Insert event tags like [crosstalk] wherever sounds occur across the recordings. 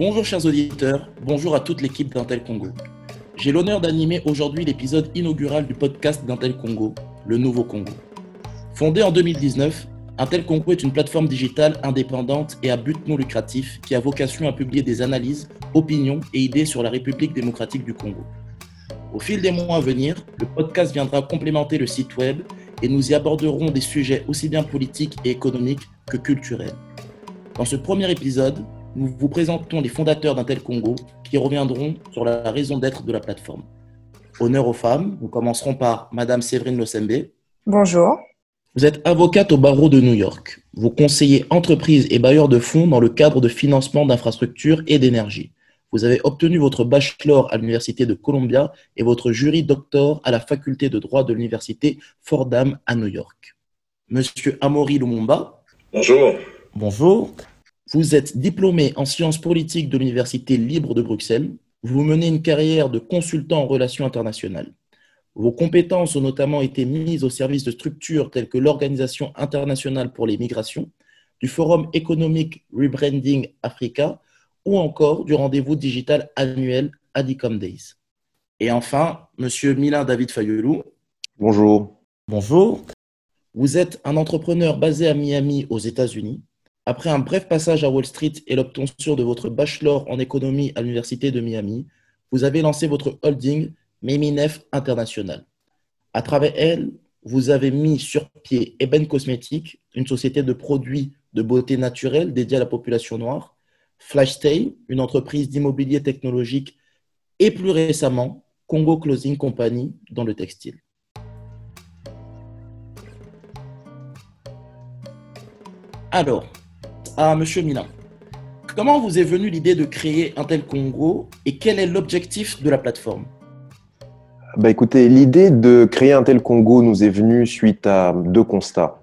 Bonjour chers auditeurs, bonjour à toute l'équipe d'Intel Congo. J'ai l'honneur d'animer aujourd'hui l'épisode inaugural du podcast d'Intel Congo, le Nouveau Congo. Fondé en 2019, Intel Congo est une plateforme digitale indépendante et à but non lucratif qui a vocation à publier des analyses, opinions et idées sur la République démocratique du Congo. Au fil des mois à venir, le podcast viendra complémenter le site web et nous y aborderons des sujets aussi bien politiques et économiques que culturels. Dans ce premier épisode, nous vous présentons les fondateurs d'Intel Congo qui reviendront sur la raison d'être de la plateforme. Honneur aux femmes, nous commencerons par Madame Séverine Losembe. Bonjour. Vous êtes avocate au barreau de New York. Vous conseillez entreprises et bailleurs de fonds dans le cadre de financement d'infrastructures et d'énergie. Vous avez obtenu votre bachelor à l'Université de Columbia et votre jury doctor à la faculté de droit de l'Université Fordham à New York. Monsieur Amaury Lumumba. Bonjour. Bonjour. Vous êtes diplômé en sciences politiques de l'Université libre de Bruxelles. Vous menez une carrière de consultant en relations internationales. Vos compétences ont notamment été mises au service de structures telles que l'Organisation internationale pour les migrations, du Forum économique Rebranding Africa ou encore du rendez-vous digital annuel Adicom Days. Et enfin, Monsieur Milan David Fayolou. Bonjour. Bonjour. Vous êtes un entrepreneur basé à Miami aux États-Unis. Après un bref passage à Wall Street et l'obtention de votre bachelor en économie à l'Université de Miami, vous avez lancé votre holding Meminef International. À travers elle, vous avez mis sur pied Eben Cosmetics, une société de produits de beauté naturelle dédiée à la population noire, Flashtay, une entreprise d'immobilier technologique, et plus récemment, Congo Closing Company dans le textile. Alors, à Monsieur Milan, comment vous est venue l'idée de créer Intel Congo et quel est l'objectif de la plateforme? Bah écoutez, l'idée de créer Intel Congo nous est venue suite à deux constats.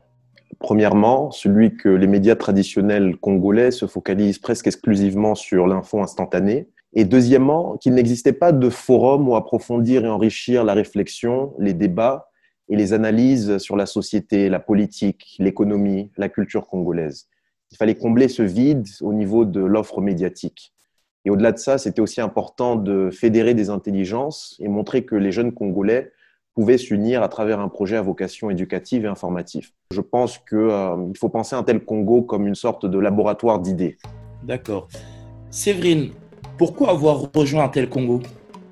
Premièrement, celui que les médias traditionnels congolais se focalisent presque exclusivement sur l'info instantanée. Et deuxièmement, qu'il n'existait pas de forum où approfondir et enrichir la réflexion, les débats et les analyses sur la société, la politique, l'économie, la culture congolaise. Il fallait combler ce vide au niveau de l'offre médiatique. Et au-delà de ça, c'était aussi important de fédérer des intelligences et montrer que les jeunes Congolais pouvaient s'unir à travers un projet à vocation éducative et informatif. Je pense qu'il euh, faut penser un tel Congo comme une sorte de laboratoire d'idées. D'accord. Séverine, pourquoi avoir rejoint un tel Congo?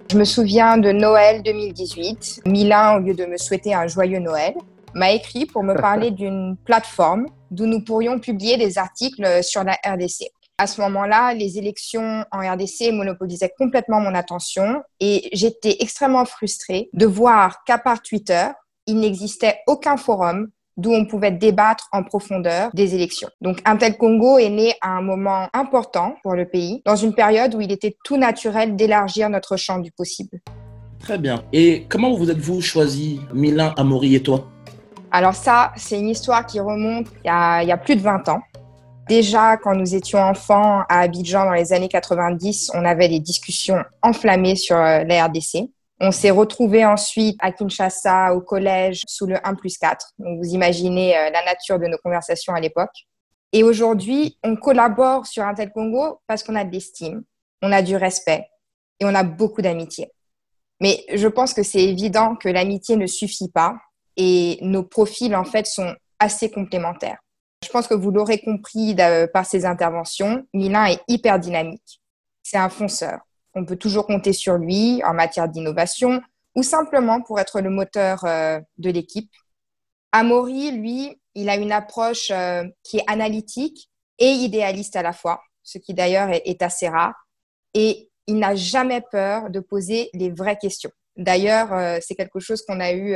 Je me souviens de Noël 2018. Milan, au lieu de me souhaiter un joyeux Noël, m'a écrit pour me [laughs] parler d'une plateforme d'où nous pourrions publier des articles sur la RDC. À ce moment-là, les élections en RDC monopolisaient complètement mon attention et j'étais extrêmement frustrée de voir qu'à part Twitter, il n'existait aucun forum d'où on pouvait débattre en profondeur des élections. Donc Intel Congo est né à un moment important pour le pays, dans une période où il était tout naturel d'élargir notre champ du possible. Très bien. Et comment vous êtes-vous choisi, Milan, Amaury et toi? Alors ça, c'est une histoire qui remonte il y, a, plus de 20 ans. Déjà, quand nous étions enfants à Abidjan dans les années 90, on avait des discussions enflammées sur euh, la RDC. On s'est retrouvés ensuite à Kinshasa au collège sous le 1 plus 4. Donc vous imaginez euh, la nature de nos conversations à l'époque. Et aujourd'hui, on collabore sur Intel Congo parce qu'on a de l'estime, on a du respect et on a beaucoup d'amitié. Mais je pense que c'est évident que l'amitié ne suffit pas et nos profils en fait sont assez complémentaires. Je pense que vous l'aurez compris par ses interventions, Milan est hyper dynamique. C'est un fonceur. On peut toujours compter sur lui en matière d'innovation ou simplement pour être le moteur euh, de l'équipe. Amaury, lui, il a une approche euh, qui est analytique et idéaliste à la fois, ce qui d'ailleurs est, assez rare. Et il n'a jamais peur de poser les vraies questions. D'ailleurs, euh, c'est quelque chose qu'on a eu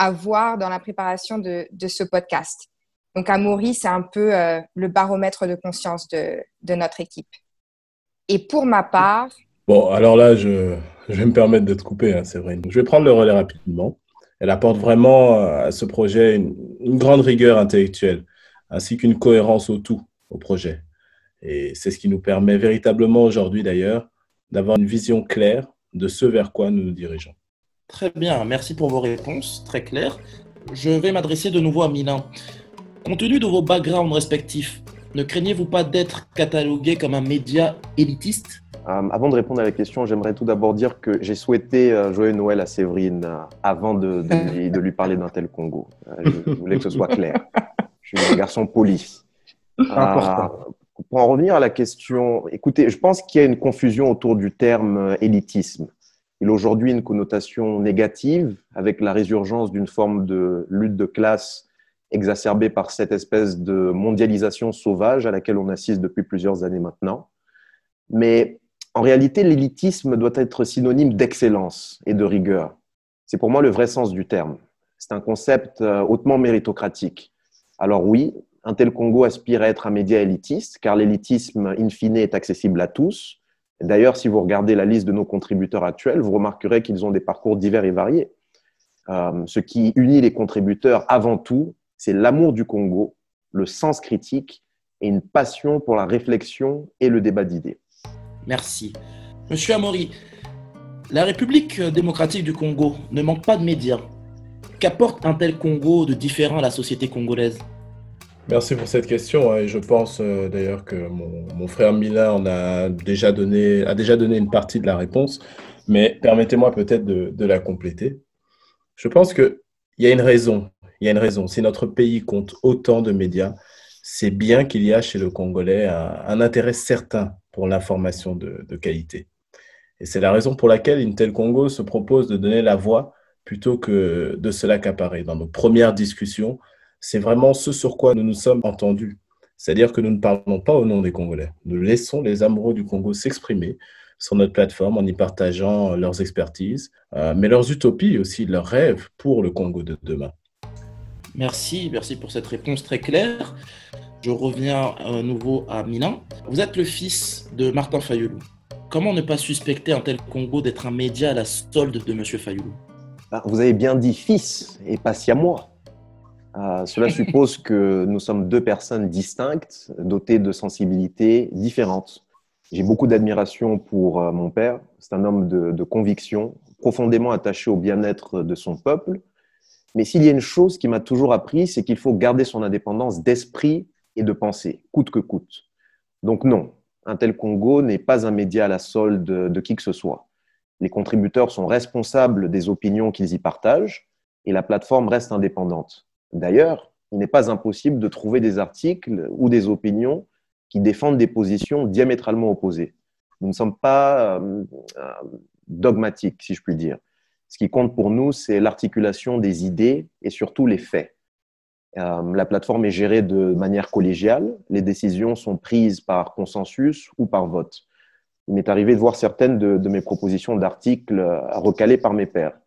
à voir dans la préparation de ce podcast. Donc, Amaury, c'est un peu euh, le baromètre de conscience de, notre équipe. Et pour ma part. Bon, alors là, je, vais me permettre de te couper, hein, c'est vrai. Je vais prendre le relais rapidement. Elle apporte vraiment euh, à ce projet une grande rigueur intellectuelle, ainsi qu'une cohérence au tout, au projet. Et c'est ce qui nous permet véritablement aujourd'hui, d'ailleurs, d'avoir une vision claire de ce vers quoi nous nous dirigeons. Très bien, merci pour vos réponses, très claires. Je vais m'adresser de nouveau à Milan. Compte tenu de vos backgrounds respectifs, ne craignez-vous pas d'être catalogué comme un média élitiste? Euh, Avant de répondre à la question, j'aimerais tout d'abord dire que j'ai souhaité euh, joyeux Noël à Séverine euh, avant de, de, lui, parler d'un tel Congo. je voulais que ce soit clair. Je suis un garçon poli. pour en revenir à la question, écoutez, je pense qu'il y a une confusion autour du terme élitisme. Il a aujourd'hui une connotation négative avec la résurgence d'une forme de lutte de classe exacerbée par cette espèce de mondialisation sauvage à laquelle on assiste depuis plusieurs années maintenant. Mais en réalité, l'élitisme doit être synonyme d'excellence et de rigueur. C'est pour moi le vrai sens du terme. C'est un concept euh, hautement méritocratique. Alors oui, un tel Congo aspire à être un média élitiste, car l'élitisme, in fine, est accessible à tous. D'ailleurs, si vous regardez la liste de nos contributeurs actuels, vous remarquerez qu'ils ont des parcours divers et variés. Euh, ce qui unit les contributeurs avant tout, c'est l'amour du Congo, le sens critique et une passion pour la réflexion et le débat d'idées. Merci. Monsieur Amori, la République démocratique du Congo ne manque pas de médias. Qu'apporte un tel Congo de différent à la société congolaise? Merci pour cette question. Et je pense euh, d'ailleurs que mon, frère Milan a déjà, donné, a déjà donné une partie de la réponse, mais permettez-moi peut-être de, de, la compléter. Je pense qu'il y a une raison il y a une raison. Si notre pays compte autant de médias, c'est bien qu'il y a chez le Congolais un, intérêt certain pour l'information de, qualité. Et c'est la raison pour laquelle Intel Congo se propose de donner la voix plutôt que de se l'accaparer. Dans nos premières discussions, c'est vraiment ce sur quoi nous nous sommes entendus. C'est-à-dire que nous ne parlons pas au nom des Congolais. Nous laissons les amoureux du Congo s'exprimer sur notre plateforme en y partageant leurs expertises, euh, mais leurs utopies aussi, leurs rêves pour le Congo de demain. Merci, merci pour cette réponse très claire. Je reviens à nouveau à Milan. Vous êtes le fils de Martin Fayoulou. Comment ne pas suspecter un tel Congo d'être un média à la solde de M. Fayoulou ben, Vous avez bien dit fils et pas si à moi. Euh, cela suppose que nous sommes deux personnes distinctes, dotées de sensibilités différentes. J'ai beaucoup d'admiration pour euh, mon père. C'est un homme de, de conviction, profondément attaché au bien-être de son peuple mais s'il y a une chose qui m'a toujours appris, c'est qu'il faut garder son indépendance d'esprit et de pensée, coûte que coûte. Donc non, un tel Congo n'est pas un média à la solde de, qui que ce soit. Les contributeurs sont responsables des opinions qu'ils y partagent et la plateforme reste indépendante. D'ailleurs, il n'est pas impossible de trouver des articles ou des opinions qui défendent des positions diamétralement opposées. Nous ne sommes pas euh, euh, dogmatiques, si je puis dire. Ce qui compte pour nous, c'est l'articulation des idées et surtout les faits. Euh, la plateforme est gérée de manière collégiale. Les décisions sont prises par consensus ou par vote. Il m'est arrivé de voir certaines de, mes propositions d'articles recalées par mes pairs.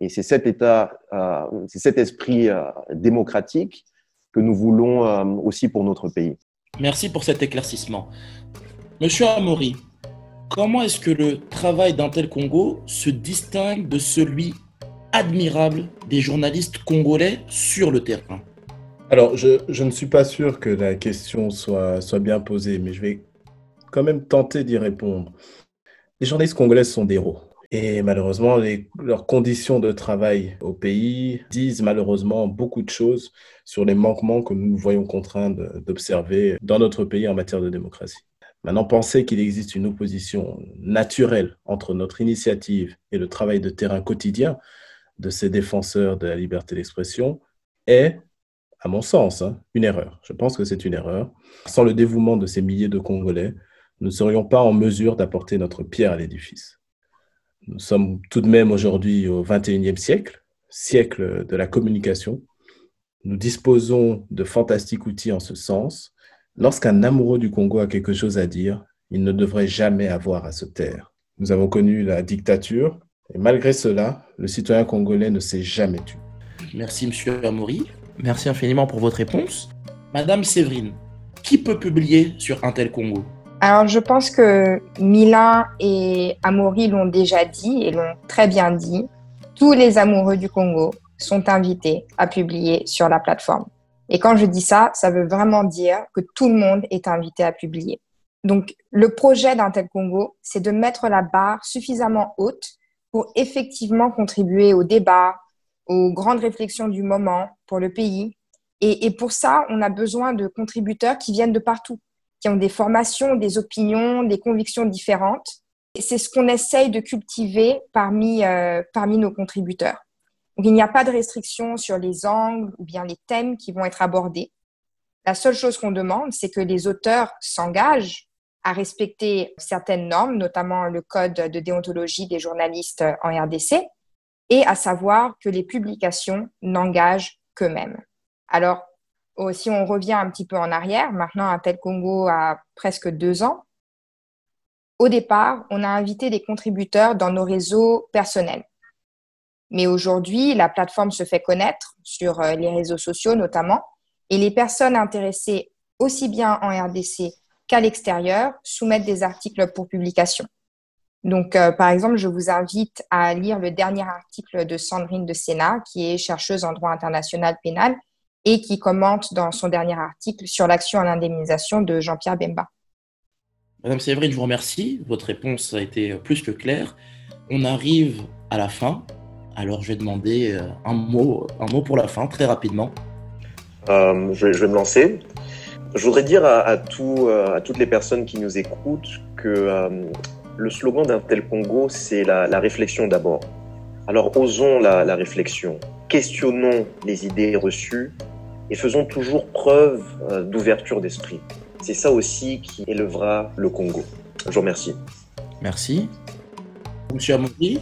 Et c'est cet état, euh, c'est cet esprit démocratique que nous voulons aussi pour notre pays. Merci pour cet éclaircissement. Monsieur Amaury, Comment est-ce que le travail d'Intel Congo se distingue de celui admirable des journalistes congolais sur le terrain? Alors, je, ne suis pas sûr que la question soit, soit bien posée, mais je vais quand même tenter d'y répondre. Les journalistes congolais sont des héros. Et malheureusement, leurs conditions de travail au pays disent malheureusement beaucoup de choses sur les manquements que nous nous voyons contraints d'observer dans notre pays en matière de démocratie. Maintenant, penser qu'il existe une opposition naturelle entre notre initiative et le travail de terrain quotidien de ces défenseurs de la liberté d'expression est, à mon sens, hein, une erreur. Je pense que c'est une erreur. Sans le dévouement de ces milliers de Congolais, nous ne serions pas en mesure d'apporter notre pierre à l'édifice. Nous sommes tout de même aujourd'hui au XXIe siècle, siècle de la communication. Nous disposons de fantastiques outils en ce sens Lorsqu'un amoureux du Congo a quelque chose à dire, il ne devrait jamais avoir à se taire. Nous avons connu la dictature, et malgré cela, le citoyen congolais ne s'est jamais tué. Merci, monsieur Amaury. Merci infiniment pour votre réponse. Madame Séverine, qui peut publier sur Intel Congo? Alors, je pense que Milan et Amaury l'ont déjà dit et l'ont très bien dit. Tous les amoureux du Congo sont invités à publier sur la plateforme. Et quand je dis ça, ça veut vraiment dire que tout le monde est invité à publier. Donc, le projet d'Intel Congo, c'est de mettre la barre suffisamment haute pour effectivement contribuer au débat, aux grandes réflexions du moment pour le pays Et, et, pour ça, on a besoin de contributeurs qui viennent de partout, qui ont des formations, des opinions, des convictions différentes. C'est ce qu'on essaye de cultiver parmi, euh, parmi nos contributeurs. Donc, il n'y a pas de restriction sur les angles ou bien les thèmes qui vont être abordés. La seule chose qu'on demande, c'est que les auteurs s'engagent à respecter certaines normes, notamment le code de déontologie des journalistes en RDC, et à savoir que les publications n'engagent qu'eux-mêmes. Alors, si on revient un petit peu en arrière, maintenant Intel Congo a presque deux ans, au départ, on a invité des contributeurs dans nos réseaux personnels. Mais aujourd'hui, la plateforme se fait connaître sur euh, les réseaux sociaux notamment, et les personnes intéressées aussi bien en RDC qu'à l'extérieur soumettent des articles pour publication. Donc, euh, par exemple, je vous invite à lire le dernier article de Sandrine de Sénat, qui est chercheuse en droit international pénal et qui commente dans son dernier article sur l'action en indemnisation de Jean-Pierre Bemba. Madame Séverine, je vous remercie. Votre réponse a été plus que claire. On arrive à la fin. Alors, je vais demander euh, un mot, un mot pour la fin, très rapidement. Euh, je, vais, je, vais, me lancer. Je voudrais dire à, à, tout, euh, à toutes les personnes qui nous écoutent que euh, le slogan d'un tel Congo, c'est la, la, réflexion d'abord. Alors osons la, la, réflexion, questionnons les idées reçues et faisons toujours preuve euh, d'ouverture d'esprit. C'est ça aussi qui élevera le Congo. Je vous remercie. Merci. Monsieur Amoury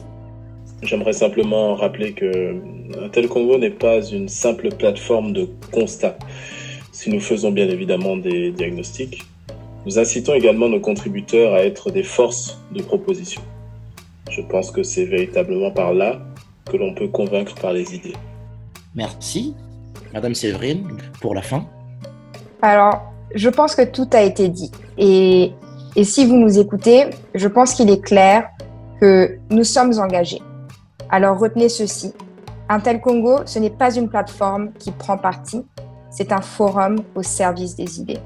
J'aimerais simplement rappeler que un tel Congo n'est pas une simple plateforme de constat. Si nous faisons bien évidemment des diagnostics, nous incitons également nos contributeurs à être des forces de proposition. Je pense que c'est véritablement par là que l'on peut convaincre par les idées. Merci. Madame Séverine, pour la fin. Alors, je pense que tout a été dit. Et, et si vous nous écoutez, je pense qu'il est clair que nous sommes engagés. Alors retenez ceci. Intel Congo, ce n'est pas une plateforme qui prend parti, c'est un forum au service des idées.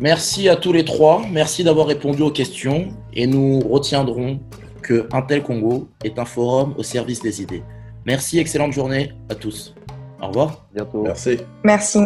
Merci à tous les trois, merci d'avoir répondu aux questions et nous retiendrons que Intel Congo est un forum au service des idées. Merci, excellente journée à tous. Au revoir. Bientôt. Merci. Merci.